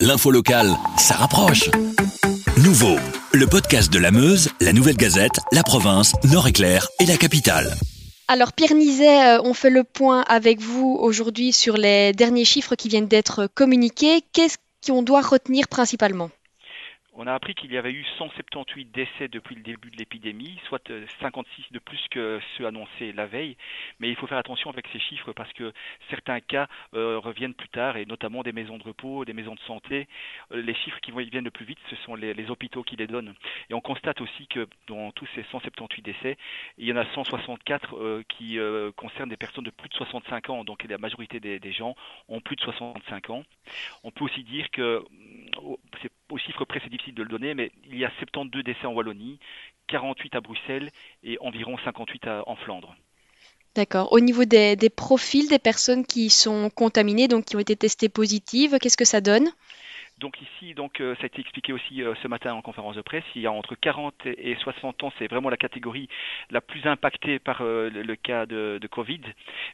L'info locale, ça rapproche. Nouveau, le podcast de la Meuse, la Nouvelle Gazette, la province, Nord-Éclair et la capitale. Alors Pierre Nizet, euh, on fait le point avec vous aujourd'hui sur les derniers chiffres qui viennent d'être communiqués. Qu'est-ce qu'on doit retenir principalement? On a appris qu'il y avait eu 178 décès depuis le début de l'épidémie, soit 56 euh, de plus que ceux annoncés la veille. Mais il faut faire attention avec ces chiffres parce que certains cas euh, reviennent plus tard, et notamment des maisons de repos, des maisons de santé. Euh, les chiffres qui viennent le plus vite, ce sont les, hôpitaux qui les donnent. Et on constate aussi que dans tous ces 178 décès, il y en a 164 qui concernent des personnes de plus de 65 ans. Donc la majorité des, des gens ont plus de 65 ans. On peut aussi dire que au chiffre près, c'est difficile de le donner, mais il y a 72 décès en Wallonie, 48 à Bruxelles et environ 58 en Flandre. D'accord. Au niveau des, des, profils des personnes qui sont contaminées, donc qui ont été testées positives, qu'est-ce que ça donne? Donc ici, donc euh, ça a été expliqué aussi euh, ce matin en conférence de presse. Il y a entre 40 et 60 ans, c'est vraiment la catégorie la plus impactée par euh, le, cas de, de, Covid.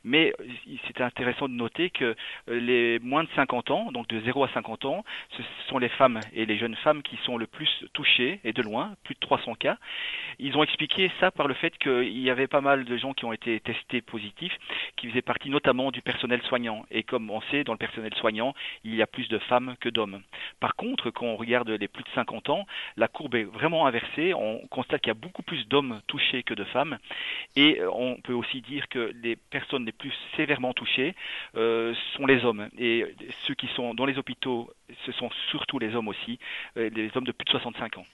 Mais c'est intéressant de noter que les moins de 50 ans, donc de 0 à 50 ans, ce sont les femmes et les jeunes femmes qui sont le plus touchées et de loin, plus de 300 cas. Ils ont expliqué ça par le fait qu'il y avait pas mal de gens qui ont été testés positifs, qui faisaient partie notamment du personnel soignant. Et comme on sait, dans le personnel soignant, il y a plus de femmes que d'hommes. Par contre, quand on regarde les plus de 50 ans, la courbe est vraiment inversée. On constate qu'il y a beaucoup plus d'hommes touchés que de femmes. Et euh, on peut aussi dire que les personnes les plus sévèrement touchées euh, sont les hommes. Et ceux qui sont dans les hôpitaux, ce sont surtout les hommes aussi, euh, les hommes de plus de 65 ans.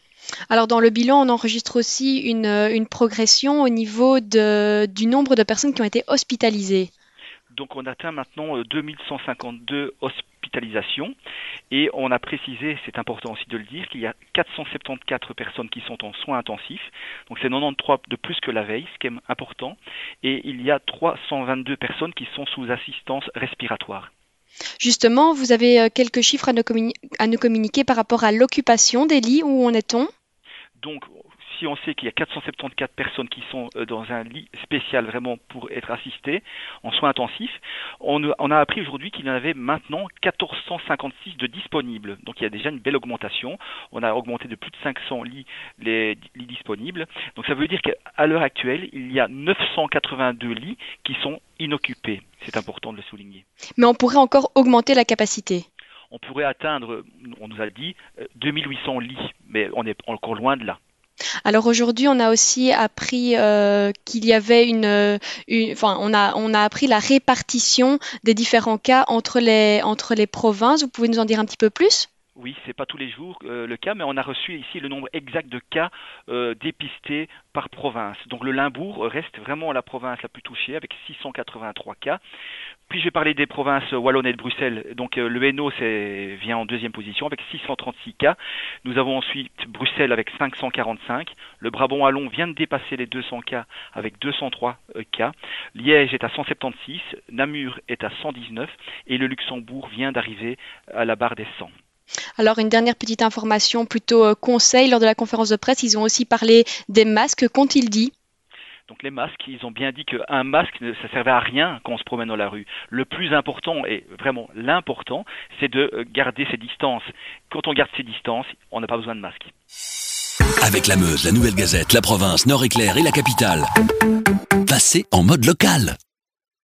Alors dans le bilan, on enregistre aussi une, une progression au niveau de, du nombre de personnes qui ont été hospitalisées. Donc on atteint maintenant 2152 hospitalisations et on a précisé, c'est important aussi de le dire, qu'il y a 474 personnes qui sont en soins intensifs, donc c'est 93 de plus que la veille, ce qui est important, et il y a 322 personnes qui sont sous assistance respiratoire. Justement, vous avez euh, quelques chiffres à nous, à nous communiquer par rapport à l'occupation des lits, où en est-on? Donc, si on sait qu'il y a 474 personnes qui sont euh, dans un lit spécial vraiment pour être assistées en soins intensifs, on, a appris aujourd'hui qu'il y en avait maintenant 1456 de disponibles. Donc il y a déjà une belle augmentation. On a augmenté de plus de 500 lits les lits disponibles. Donc ça veut dire qu'à l'heure actuelle, il y a 982 lits qui sont inoccupés. C'est important de le souligner. Mais on pourrait encore augmenter la capacité on pourrait atteindre, on nous a dit, 2800 euh, lits, mais on est encore loin de là. Alors aujourd'hui, on a aussi appris euh, qu'il y avait une, enfin, on a, on a appris la répartition des différents cas entre les, entre les provinces. Vous pouvez nous en dire un petit peu plus? Oui, c'est pas tous les jours euh, le cas, mais on a reçu ici le nombre exact de cas euh, dépistés par province. Donc le Limbourg reste vraiment la province la plus touchée avec 683 cas. Puis je vais parler des provinces wallonnes de Bruxelles. Donc euh, le Hainaut vient en deuxième position avec 636 cas. Nous avons ensuite Bruxelles avec 545. Le Brabant wallon vient de dépasser les 200 cas avec 203 cas. Liège est à 176, Namur est à 119 et le Luxembourg vient d'arriver à la barre des 100. Alors une dernière petite information plutôt euh, conseil lors de la conférence de presse, ils ont aussi parlé des masques. Qu'ont-ils dit? Donc les masques, ils ont bien dit qu'un masque, ça servait à rien quand on se promène dans la rue. Le plus important, et vraiment l'important, c'est de euh, garder ses distances. Quand on garde ses distances, on n'a pas besoin de masque. Avec la Meuse, la Nouvelle Gazette, la province, Nord-Éclair et la capitale. Passez en mode local.